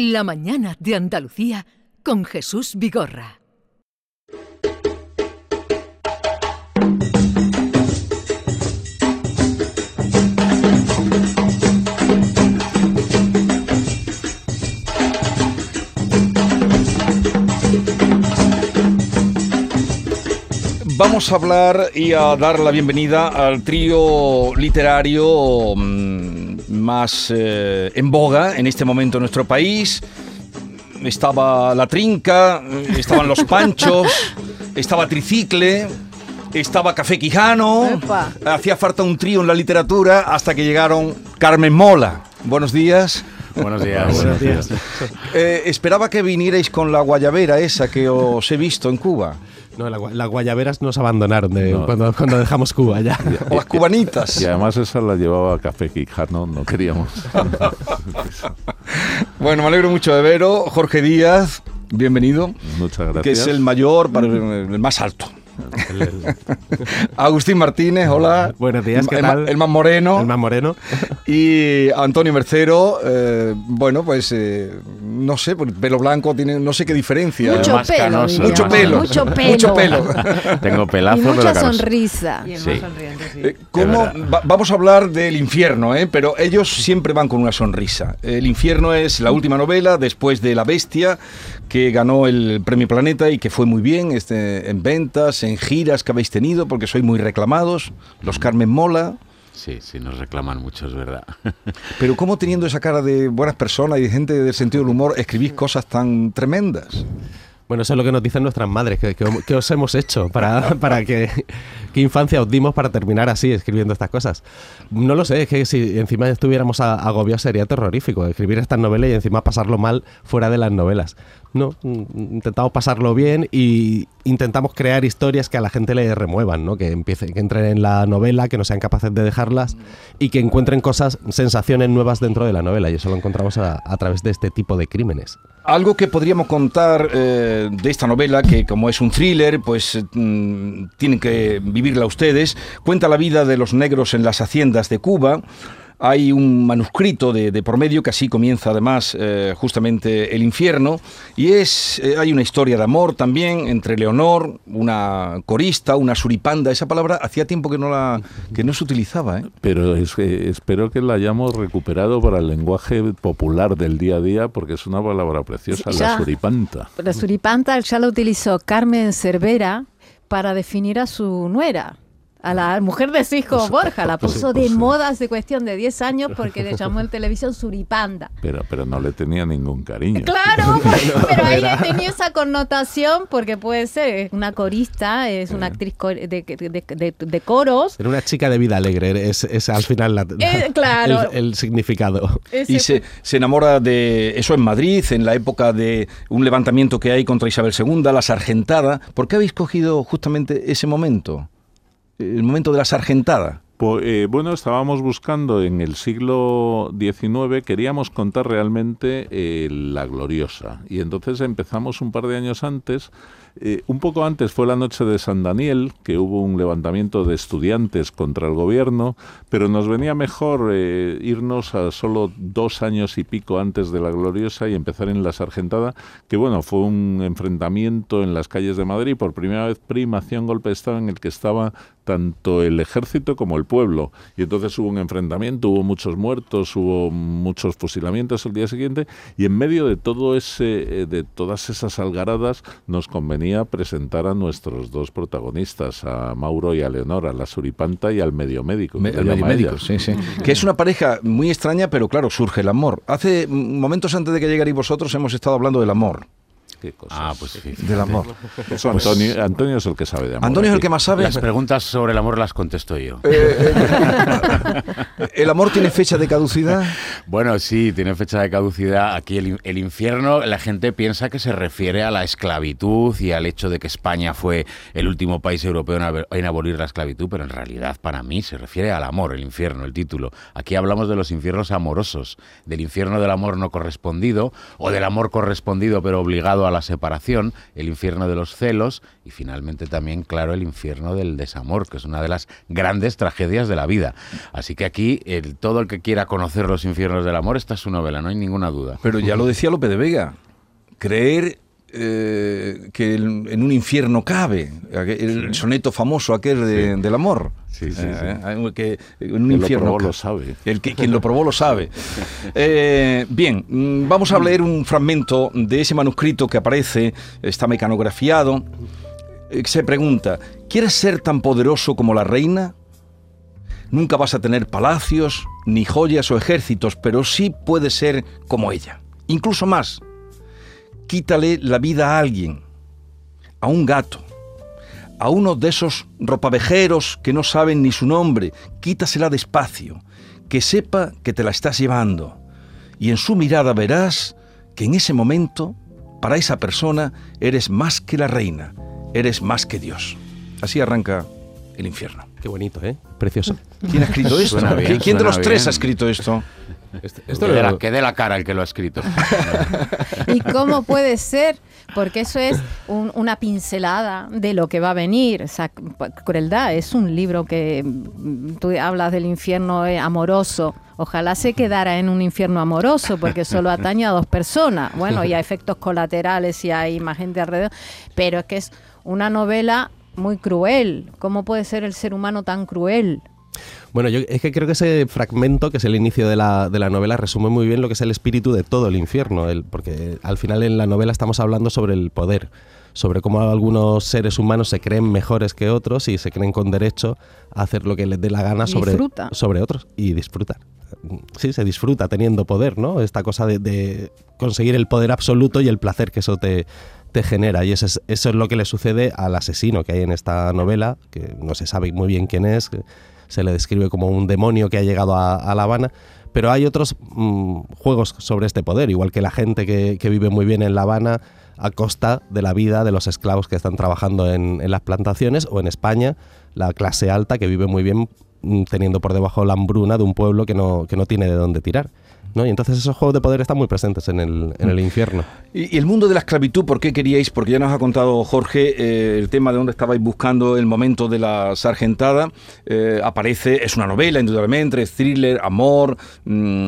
La mañana de Andalucía con Jesús Vigorra. Vamos a hablar y a dar la bienvenida al trío literario mm, más eh, en boga en este momento en nuestro país. Estaba La Trinca, estaban Los Panchos, estaba Tricicle, estaba Café Quijano. Epa. Hacía falta un trío en la literatura hasta que llegaron Carmen Mola. Buenos días. Buenos días. Buenos días. Eh, esperaba que vinierais con la guayabera esa que os he visto en Cuba. No, la las guayaberas nos abandonaron de- No. cuando, cuando dejamos Cuba ya. O las cubanitas. Y además esa la llevaba Café Quijano, no queríamos. Bueno, me alegro mucho de veros. Jorge Díaz, bienvenido. Muchas gracias. Que es el mayor, para el más alto. El, el- Agustín Martínez, hola. Buenos días, ¿qué el, ma- tal? el más moreno. el más moreno. Y Antonio Mercero, eh, bueno, pues eh, no sé, porque pelo blanco tiene, no sé qué diferencia. Mucho más pelo, canoso. Mucho pelo. Mucho pelo. Mucho pelo. Tengo pelazo, pero mucha sonrisa. Y el Sí. más sonriente, sí. Eh, ¿cómo- va- vamos a hablar del infierno, ¿eh? pero ellos siempre van con una sonrisa. El infierno es la última novela después de La Bestia, que ganó el Premio Planeta y que fue muy bien este, en ventas, en giras que habéis tenido, porque sois muy reclamados. Los Carmen Mola. Sí, sí, nos reclaman mucho, es verdad. Pero ¿cómo teniendo esa cara de buenas personas y de gente del sentido del humor escribís cosas tan tremendas? Bueno, eso es lo que nos dicen nuestras madres, que, os hemos hecho para, para que, qué infancia os dimos para terminar así escribiendo estas cosas. No lo sé, es que si encima estuviéramos agobiados sería terrorífico escribir estas novelas y encima pasarlo mal fuera de las novelas. No, mm, intentamos pasarlo bien y intentamos crear historias que a la gente le remuevan, ¿no? que empiecen, que entren en la novela, que no sean capaces de dejarlas y que encuentren cosas, sensaciones nuevas dentro de la novela y eso lo encontramos a través de este tipo de crímenes. Algo que podríamos contar eh, de esta novela, que como es un thriller, pues mm, tienen que vivirla ustedes, cuenta la vida de los negros en las haciendas de Cuba. Hay un manuscrito de, de por medio que así comienza además eh, justamente el infierno y es eh, hay una historia de amor también entre Leonor, una corista, una suripanda. Esa palabra hacía tiempo que no la que no se utilizaba. ¿eh? Pero es que espero que la hayamos recuperado para el lenguaje popular del día a día, porque es una palabra preciosa, Sí, la suripanta. La suripanta ya la utilizó Carmen Cervera para definir a su nuera. A la mujer de su hijo Borja, la pues, puso pues, de sí. moda hace cuestión de 10 años porque le llamó en televisión suripanda. Pero, pero no le tenía ningún cariño. Claro, pero ahí tenía esa connotación porque puede ser una corista, es una actriz co- de, de- de- de- de coros. Era una chica de vida alegre, es, es al final la- Eh, claro. el, el significado. Ese Y se, se enamora de eso en Madrid, en la época de un levantamiento que hay contra Isabel II, la sargentada. ¿Por qué habéis cogido justamente ese momento? El momento de la sargentada. Po- eh, bueno, estábamos buscando en el siglo XIX, queríamos contar realmente eh, la gloriosa. Y entonces empezamos un par de años antes. Eh, un poco antes fue la noche de San Daniel, que hubo un levantamiento de estudiantes contra el gobierno, pero nos venía mejor eh, irnos a solo dos años y pico antes de la gloriosa y empezar en la Sargentada, que bueno, fue un enfrentamiento en las calles de Madrid, por primera vez primación golpe de Estado en el que estaba tanto el ejército como el pueblo. Y entonces hubo un enfrentamiento, hubo muchos muertos, hubo muchos fusilamientos el día siguiente, y en medio de todo ese, eh, de todas esas algaradas, nos convenía presentar a nuestros dos protagonistas, a Mauro y a Leonor, a la suripanta y al medio médico. Me- llama médico, sí, sí. Que es una pareja muy extraña, pero claro, surge el amor. Hace momentos antes de que llegarais vosotros hemos estado hablando del amor. Qué cosas. Ah, pues sí. Del amor. Eso Antonio, Antonio es el que sabe de amor. Antonio es el que más sabe. Las preguntas sobre el amor las contesto yo. Eh, ¿El amor tiene fecha de caducidad? Bueno, sí, tiene fecha de caducidad. Aquí el, in- el infierno, la gente piensa que se refiere a la esclavitud y al hecho de que España fue el último país europeo en, haber- en abolir la esclavitud, pero en realidad para mí se refiere al amor, el infierno, el título. Aquí hablamos de los infiernos amorosos, del infierno del amor no correspondido o del amor correspondido pero obligado a la separación, el infierno de los celos y finalmente también, claro, el infierno del desamor, que es una de las grandes tragedias de la vida. Así que aquí el, todo el que quiera conocer los infiernos del amor, esta es su novela, no hay ninguna duda. Pero ya lo decía Lope de Vega, creer eh, que en un infierno cabe, el soneto famoso aquel de- del amor. Sí, sí, Eh, eh, que en un Quien lo infierno probó ca- lo sabe. El que, quien lo probó lo sabe. Eh, bien, mm, vamos a leer un fragmento de ese manuscrito que aparece, está mecanografiado. Se pregunta, ¿quieres ser tan poderoso como la reina? Nunca vas a tener palacios, ni joyas o ejércitos, pero sí puedes ser como ella. Incluso más. Quítale la vida a alguien, a un gato, a uno de esos ropavejeros que no saben ni su nombre, quítasela despacio, que sepa que te la estás llevando. Y en su mirada verás que en ese momento, para esa persona, eres más que la reina, eres más que Dios. Así arranca el infierno. Qué bonito, ¿eh? Precioso. ¿Quién ha escrito esto? Bien, ¿Quién de los tres bien. ha escrito esto? Este- Que esto lo- la, que dé la cara el que lo ha escrito. ¿Y cómo puede ser? Porque eso es un- una pincelada de lo que va a venir. O sea, crueldad es un libro que mm, tú hablas del infierno eh, amoroso. Ojalá se quedara en un infierno amoroso porque solo atañe a dos personas. Bueno, y a efectos colaterales y hay más gente alrededor. Pero es que es una novela muy cruel. ¿Cómo puede ser el ser humano tan cruel? Bueno, yo es que creo que ese fragmento, que es el inicio de la, de la novela, resume muy bien lo que es el espíritu de todo el infierno, el- porque al final en la novela estamos hablando sobre el poder, sobre cómo algunos seres humanos se creen mejores que otros y se creen con derecho a hacer lo que les dé la gana sobre, Disfruta. sobre otros y disfrutar. Sí, se disfruta teniendo poder, ¿no? Esta cosa de, de conseguir el poder absoluto y el placer que eso te, te genera. Y eso es, eso es lo que le sucede al asesino que hay en esta novela, que no se sabe muy bien quién es, que se le describe como un demonio que ha llegado a, La Habana. Pero hay otros mm, juegos sobre este poder, igual que la gente que, que vive muy bien en La Habana a costa de la vida de los esclavos que están trabajando en, en las plantaciones, o en España, la clase alta que vive muy bien mm, teniendo por debajo la hambruna de un pueblo que no, que no tiene de dónde tirar. ¿No? Y entonces esos juegos de poder están muy presentes en el, en el infierno. Y, y el mundo de la esclavitud, ¿por qué queríais? Porque ya nos ha contado Jorge eh, el tema de dónde estabais buscando el momento de la sargentada. Eh, aparece, es una novela, indudablemente, es thriller, amor, mm,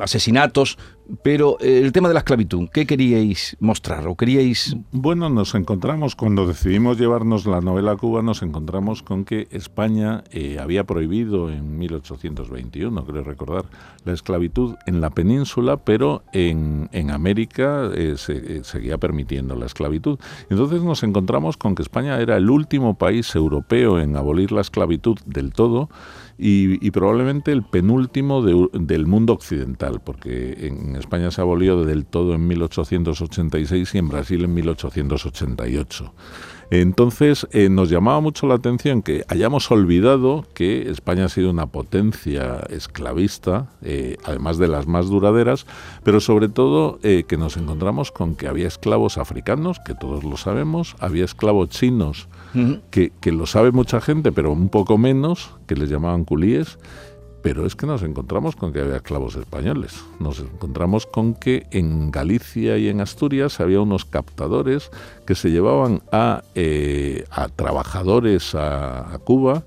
asesinatos. Pero eh, el tema de la esclavitud, ¿qué queríais mostrar? ¿O queríais.? Bueno, nos encontramos, cuando decidimos llevarnos la novela a Cuba, nos encontramos con que España eh, había prohibido en 1821, creo recordar, la esclavitud en la península, pero en, en América eh, se, eh, seguía permitiendo la esclavitud. Entonces nos encontramos con que España era el último país europeo en abolir la esclavitud del todo y, probablemente el penúltimo del mundo occidental, porque en España se abolió del todo en 1886 y en Brasil en 1888. Entonces eh, nos llamaba mucho la atención que hayamos olvidado que España ha sido una potencia esclavista, eh, además de las más duraderas, pero sobre todo eh, que nos encontramos con que había esclavos africanos, que todos lo sabemos, había esclavos chinos, que, que lo sabe mucha gente, pero un poco menos, que les llamaban culíes, pero es que nos encontramos con que había esclavos españoles. Nos encontramos con que en Galicia y en Asturias había unos captadores que se llevaban a, eh, a trabajadores a, a Cuba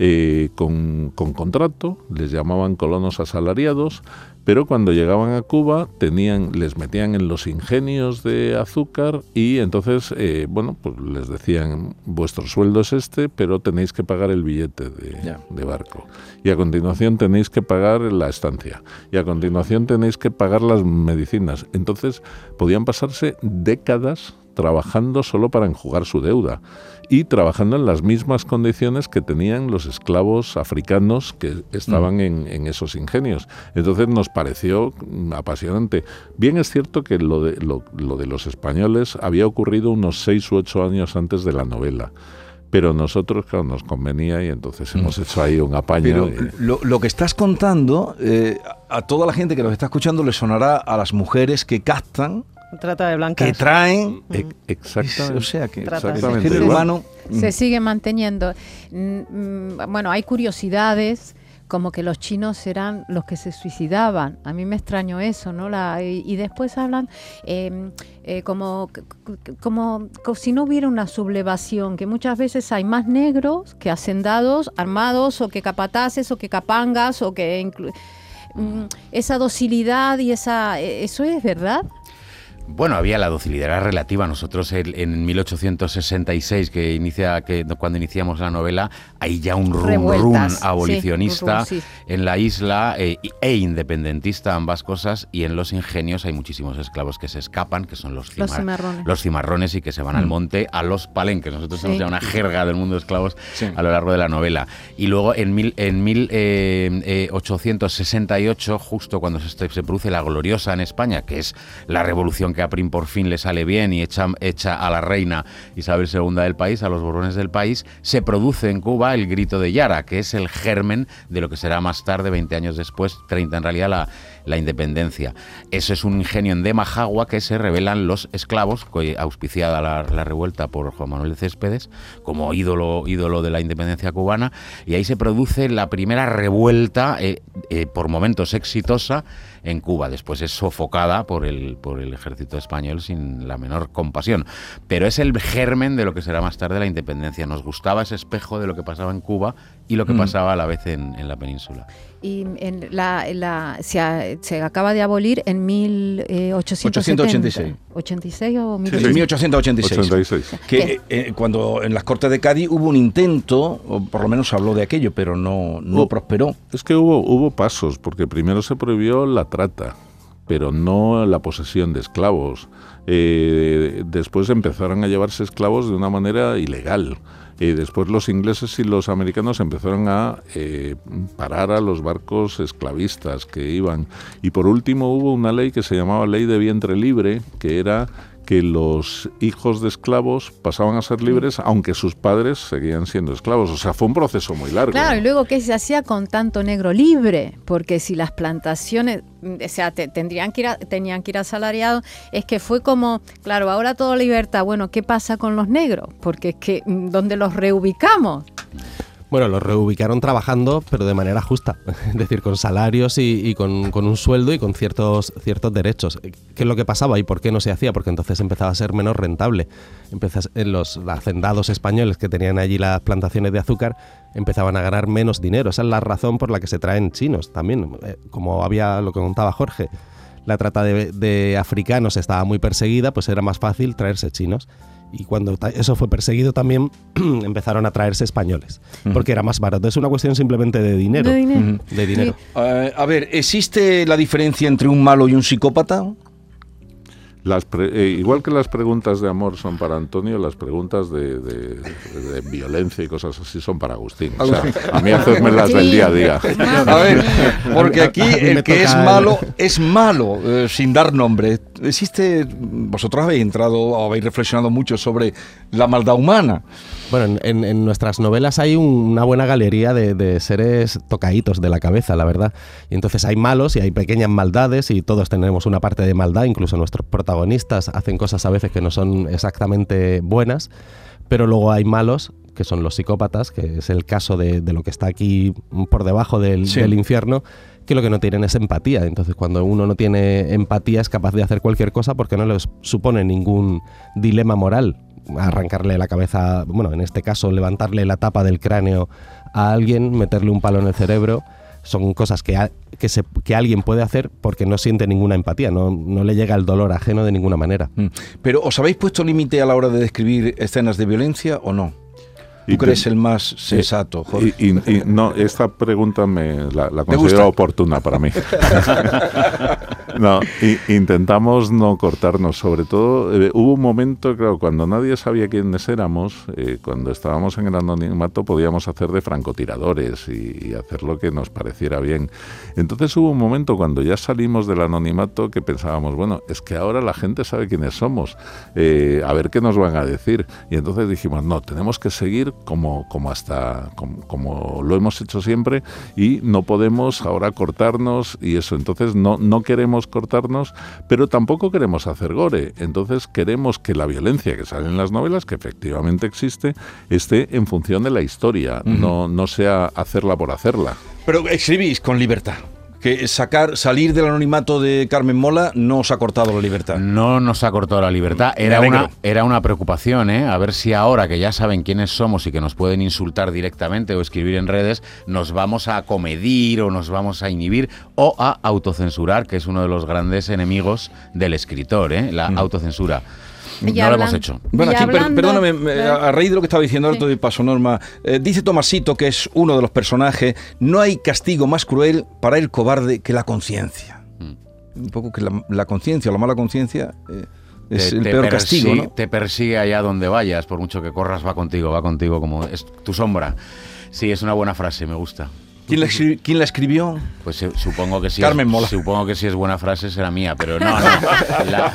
eh, con, con contrato, les llamaban colonos asalariados, pero cuando llegaban a Cuba tenían, les metían en los ingenios de azúcar y entonces, eh, bueno, pues les decían, vuestro sueldo es este, pero tenéis que pagar el billete de, de barco. Y a continuación tenéis que pagar la estancia. Y a continuación tenéis que pagar las medicinas. Entonces podían pasarse décadas trabajando solo para enjugar su deuda y trabajando en las mismas condiciones que tenían los esclavos africanos que estaban en, en esos ingenios. Entonces nos pareció mm, apasionante. Bien es cierto que lo de, lo, lo de los españoles había ocurrido unos seis u ocho años antes de la novela. Pero nosotros, claro, nos convenía y entonces hemos hecho ahí un apaño. Pero y- lo, lo que estás contando, eh, a toda la gente que nos está escuchando le sonará a las mujeres que captan, Trata de blancas. que traen. e- exactamente. O sea que Trata. el Exactamente género igual. humano. se sigue manteniendo. Mm, mm, Bueno, hay curiosidades como que los chinos eran los que se suicidaban. A mí me extrañó eso, ¿no? La, y, y después hablan eh, eh, como, como, como si no hubiera una sublevación, que muchas veces hay más negros que hacendados, armados, o que capataces, o que capangas, o que... inclu- Mm, esa docilidad y esa... eh, ¿Eso es verdad? Bueno, había la docilidad era relativa. Nosotros en 1866, que inicia, que cuando iniciamos la novela, hay ya un rum rum sí, abolicionista rum, sí. en la isla eh, e independentista, ambas cosas. Y en los ingenios hay muchísimos esclavos que se escapan, que son los, Los cimar- cimarrones. los cimarrones y que se van al monte a los palenques. Nosotros Sí. tenemos ya una jerga del mundo de esclavos Sí. a lo largo de la novela. Y luego en, mil, en eh, 1868, justo cuando se, se produce la gloriosa en España, que es la revolución que a Prim por fin le sale bien y echa, echa a la reina Isabel II del país, a los borbones del país, se produce en Cuba el grito de Yara, que es el germen de lo que será más tarde, 20 años después, 30 en realidad, la, la independencia. Eso es un ingenio en Demajagua que se revelan los esclavos, auspiciada la, la revuelta por Juan Manuel de Céspedes, como ídolo, ídolo de la independencia cubana, y ahí se produce la primera revuelta, eh, eh, por momentos exitosa, en Cuba. Después es sofocada por el, por el ejército español sin la menor compasión. Pero es el germen de lo que será más tarde la independencia. Nos gustaba ese espejo de lo que pasaba en Cuba y lo que Mm. pasaba a la vez en, en la península. Y en la, en la- se, a- se acaba de abolir en 1870. 886. 86 o En 1800. 1886. 86. Que eh, eh, cuando en las Cortes de Cádiz hubo un intento, o por lo menos se habló de aquello, pero no, no prosperó. Es que hubo, hubo pasos, porque primero se prohibió la trata, pero no la posesión de esclavos. Eh, después empezaron a llevarse esclavos de una manera ilegal. Eh, después los ingleses y los americanos empezaron a eh, parar a los barcos esclavistas que iban. Y por último hubo una ley que se llamaba Ley de Vientre Libre, que era que los hijos de esclavos pasaban a ser libres aunque sus padres seguían siendo esclavos. O sea, fue un proceso muy largo. Claro, y luego, ¿qué se hacía con tanto negro libre? Porque si las plantaciones, mm, o sea, te- tendrían que ir a- tenían que ir asalariados, es que fue como, claro, ahora todo libertad, bueno, ¿qué pasa con los negros? Porque es que, mm, ¿dónde los reubicamos? Bueno, los reubicaron trabajando, pero de manera justa, es decir, con salarios y, con, con un sueldo y con ciertos, ciertos derechos. ¿Qué es lo que pasaba y por qué no se hacía? Porque entonces empezaba a ser menos rentable. Empezas, en los hacendados españoles que tenían allí las plantaciones de azúcar empezaban a ganar menos dinero. Esa es la razón por la que se traen chinos también, eh, como había lo que contaba Jorge. La trata de, de africanos estaba muy perseguida, pues era más fácil traerse chinos. Y cuando eso fue perseguido también empezaron a traerse españoles, porque era más barato. Es una cuestión simplemente de dinero. De dinero. Ujú. De dinero. Eh, a ver, ¿existe la diferencia entre un malo y un psicópata? Las pre- eh, igual que las preguntas de amor son para Antonio, las preguntas de, de- de violencia y cosas así son para Agustín. O sea, a mí hacerme las del Sí. día a día. A ver, porque aquí el que es malo es malo, eh, sin dar nombre. Existe, vosotros habéis entrado o habéis reflexionado mucho sobre la maldad humana. Bueno, en, en- en nuestras novelas hay un- una buena galería de, de seres tocaditos de la cabeza, la verdad. Y entonces hay malos y hay pequeñas maldades y todos tenemos una parte de maldad, incluso nuestros protagonistas hacen cosas a veces que no son exactamente buenas, pero luego hay malos que son los psicópatas, que es el caso de, de lo que está aquí por debajo del, Sí. del infierno, que lo que no tienen es empatía. Entonces, cuando uno no tiene empatía, es capaz de hacer cualquier cosa porque no les supone ningún dilema moral. Arrancarle la cabeza, bueno, en este caso, levantarle la tapa del cráneo a alguien, meterle un palo en el cerebro. Son cosas que, que, que alguien puede hacer porque no siente ninguna empatía, no, no le llega el dolor ajeno de ninguna manera. Mm. Pero ¿os habéis puesto límite a la hora de describir escenas de violencia o no? ¿Tú Y te- crees el más sensato, Jorge? Y, y- y no, esta pregunta me la, la considero oportuna para mí. no, intentamos no cortarnos, sobre todo eh, hubo un momento, claro, cuando nadie sabía quiénes éramos, eh, cuando estábamos en el anonimato podíamos hacer de francotiradores y, y hacer lo que nos pareciera bien. Entonces hubo un momento cuando ya salimos del anonimato que pensábamos, bueno, es que ahora la gente sabe quiénes somos, eh, a ver qué nos van a decir. Y entonces dijimos, no, tenemos que seguir como, como hasta como, como lo hemos hecho siempre y no podemos ahora cortarnos y eso. Entonces no, no queremos cortarnos, pero tampoco queremos hacer gore. Entonces queremos que la violencia que sale en las novelas, que efectivamente existe, esté en función de la historia, no, no sea hacerla por hacerla. Pero escribís con libertad. Que sacar, salir del anonimato de Carmen Mola no os ha cortado la libertad. No nos ha cortado la libertad. Era una, era una preocupación, ¿eh? A ver si ahora que ya saben quiénes somos y que nos pueden insultar directamente o escribir en redes, nos vamos a comedir o nos vamos a inhibir o a autocensurar, que es uno de los grandes enemigos del escritor, ¿eh? La autocensura. Y no lo hemos hecho. Bueno, aquí, hablando- perdóname, me- eh, a raíz de lo que estaba diciendo Sí. ahora doy paso, Norma. eh, dice Tomasito, que es uno de los personajes, no hay castigo más cruel para el cobarde que la conciencia. Mm. Un poco que la, la conciencia o la mala conciencia eh, es Te- el te peor persigue- castigo, ¿no? Te persigue allá donde vayas, por mucho que corras, va contigo, va contigo como es tu sombra. Sí, es una buena frase, me gusta. ¿Quién la, escri- quién la escribió? Pues eh, supongo que sí. Carmen Mola. Supongo que si es buena frase será mía, pero no, no. La-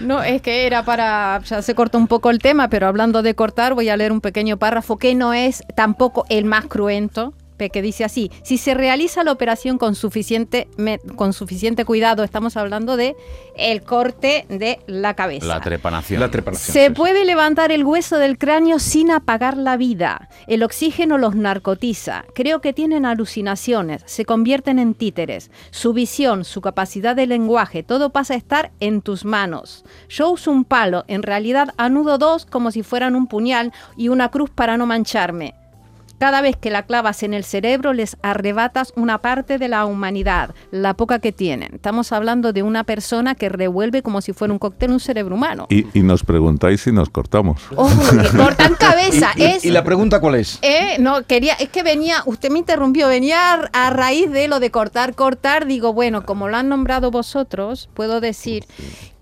No, es que era para, ya se cortó un poco el tema, pero hablando de cortar, voy a leer un pequeño párrafo que no es tampoco el más cruento, que dice así, si se realiza la operación con suficiente, me- con suficiente cuidado, estamos hablando de el corte de la cabeza. la trepanación. La trepanación. Se sí, sí. puede levantar el hueso del cráneo sin apagar la vida. El oxígeno los narcotiza. Creo que tienen alucinaciones. Se convierten en títeres. Su visión, su capacidad de lenguaje, todo pasa a estar en tus manos. Yo uso un palo. En realidad anudo dos como si fueran un puñal y una cruz para no mancharme. Cada vez que la clavas en el cerebro les arrebatas una parte de la humanidad, la poca que tienen. Estamos hablando de una persona que revuelve como si fuera un cóctel un cerebro humano. Y, y nos preguntáis si nos cortamos. Ojo, que cortan cabeza. ¿Y, y- es, y la pregunta cuál es? eh, no, quería, es que venía, usted me interrumpió, venía a, raíz de lo de cortar, cortar. Digo, bueno, como lo han nombrado vosotros, puedo decir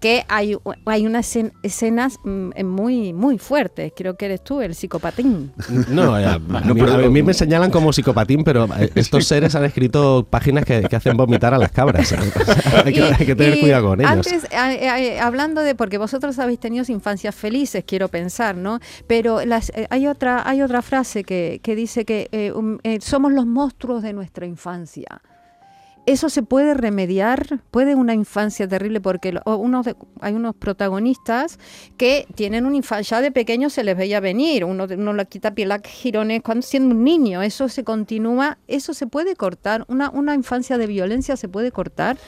que hay, hay unas escen- escenas mm, muy, muy fuertes. Creo que eres tú, el psicopatín. No, No, pero- a mí me señalan como psicopatín, pero eh, estos seres han escrito páginas que, que hacen vomitar a las cabras. hay, que, Y- hay que tener cuidado con ellos. Antes, a- a- hablando de, porque vosotros habéis tenido infancias felices, quiero pensar, ¿no? Pero las, eh, hay, otra, hay otra frase que, que dice que eh, um, eh, somos los monstruos de nuestra infancia. ¿Eso se puede remediar? ¿Puede una infancia terrible? Porque unos de- hay unos protagonistas que tienen una infancia, ya de pequeños se les veía venir, uno, uno le quita piel a girones cuando siendo un niño, eso se continúa, eso se puede cortar, una, una infancia de violencia se puede cortar.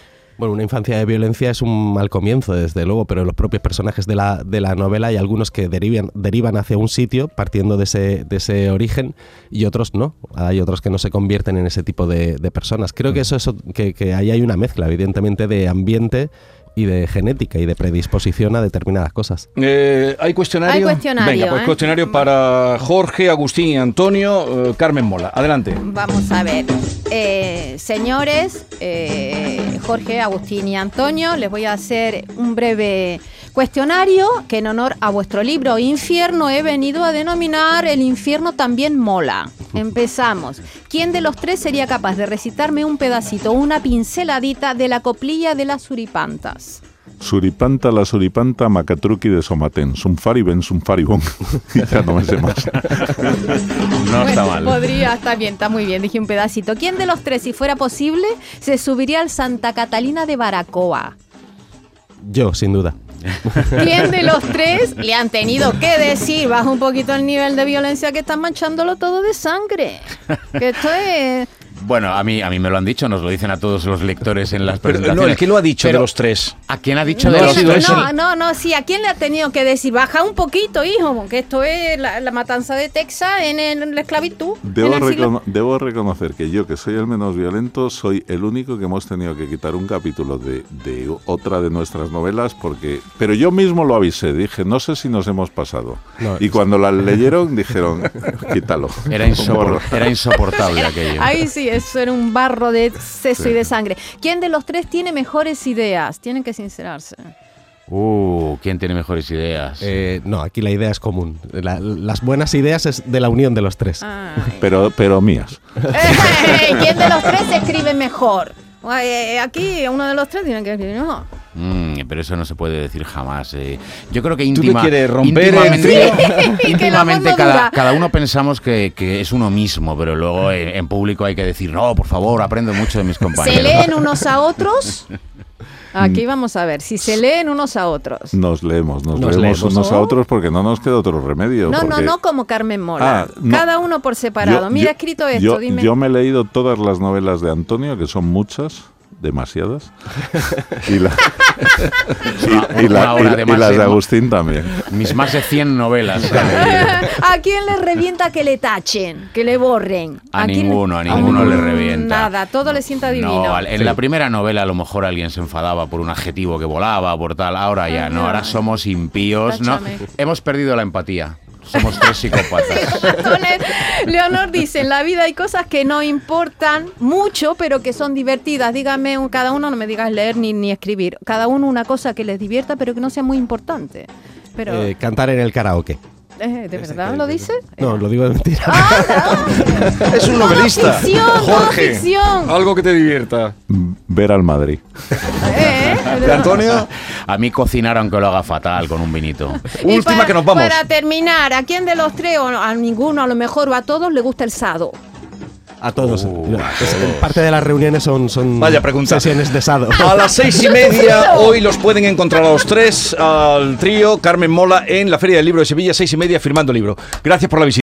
Bueno, una infancia de violencia es un mal comienzo, desde luego, pero los propios personajes de la, de la novela hay algunos que derivan, derivan hacia un sitio partiendo de ese, de ese origen y otros no. Hay otros que no se convierten en ese tipo de, de personas. Creo que eso es ot- que, que ahí hay una mezcla, evidentemente, de ambiente y de genética y de predisposición a determinadas cosas. Eh, ¿Hay cuestionario? Hay cuestionario, Venga, pues ¿eh? cuestionario para Jorge, Agustín y Antonio. eh, Carmen Mola, adelante. Vamos a ver. Eh, señores, eh, Jorge, Agustín y Antonio, les voy a hacer un breve cuestionario que en honor a vuestro libro Infierno he venido a denominar El infierno también mola. Empezamos. ¿Quién de los tres sería capaz de recitarme un pedacito, una pinceladita de la coplilla de las suripantas? Suripanta la suripanta macatruqui de somatén. Sumfari ben sumfari bon. Y ya no me sé más. No está mal. Podría, está bien, está muy bien, dije un pedacito. ¿Quién de los tres, si fuera posible, se subiría al Santa Catalina de Baracoa? Yo, sin duda. ¿Quién de los tres le han tenido que decir, baja un poquito el nivel de violencia que están manchándolo todo de sangre? Que esto es... Bueno, a mí, a mí me lo han dicho, nos lo dicen a todos los lectores en las Pero, presentaciones. no, el que lo ha dicho Pero, de los tres. ¿A quién ha dicho No de los sido tres? no, no, no, sí, ¿a quién le ha tenido que decir, baja un poquito, hijo? Que esto es la, la matanza de Texas en, el- en la esclavitud. Debo, en el siglo- recono- debo reconocer que yo, que soy el menos violento, soy el único que hemos tenido que quitar un capítulo de, de otra de nuestras novelas, porque. Pero yo mismo lo avisé, dije, no sé si nos hemos pasado. No, y cuando la leyeron, dijeron, quítalo. Era, insopor- era insoportable aquello. Ahí sí, eso era un barro de seso Sí. y de sangre. ¿Quién de los tres tiene mejores ideas? Tienen que sincerarse. Uh, ¿quién tiene mejores ideas? Eh, no, aquí la idea es común. La- las buenas ideas es de la unión de los tres. Ay. Pero, pero mías. ¿Quién de los tres escribe mejor? Eh, Aquí uno de los tres tiene que escribir mejor. Mm, pero eso no se puede decir jamás. eh. Yo creo que ¿Tú íntima, quieres, romper íntimamente, el íntimamente no cada, cada uno pensamos que, que es uno mismo, pero luego en, en público hay que decir, no, por favor, aprendo mucho de mis ¿Se compañeros. leen unos a otros? Aquí vamos a ver, si se leen unos a otros. Nos leemos, nos, Nos leemos, leemos. unos a ¿No? otros porque no nos queda otro remedio. No, no, porque- no como Carmen Mola. Ah, no. Cada uno por separado. Yo- Mira, yo- escrito esto, yo, dime. yo me he leído todas las novelas de Antonio, que son muchas, demasiadas. y, la- y- y la- y- las de Agustín también. Mis más de 100 novelas. ¿A quién le revienta que le tachen, que le borren? A quién- ninguno, a ninguno le revienta. Nada, todo le sienta divino. No, en la primera novela a lo mejor alguien se enfadaba por un adjetivo que volaba, por tal. Ahora ya no, ahora somos impíos. ¿no? Hemos perdido la empatía. Somos tres psicópatas. Leonor dice, en la vida hay cosas que no importan mucho, pero que son divertidas. Dígame, un- cada uno, no me digas leer ni, ni escribir, cada uno una cosa que les divierta, pero que no sea muy importante. Pero, Eh, cantar en el karaoke. Eh, ¿de verdad lo dices? No, lo digo de mentira. Ah, Es un Todo novelista. ficción, todo ficción. algo que te divierta. Ver al Madrid. Eh, ¿De Antonio? A mí cocinar aunque lo haga fatal con un vinito. Última para- que nos vamos. Para terminar, ¿a quién de los tres, o a ninguno, a lo mejor, o a todos, le gusta el sado? A todos. A todos. Parte de las reuniones son, son Vaya pregunta. sesiones de sado. A las seis y media hoy los pueden encontrar a los tres, al trío Carmen Mola en la Feria del Libro de Sevilla, seis y media firmando libro. Gracias por la visita.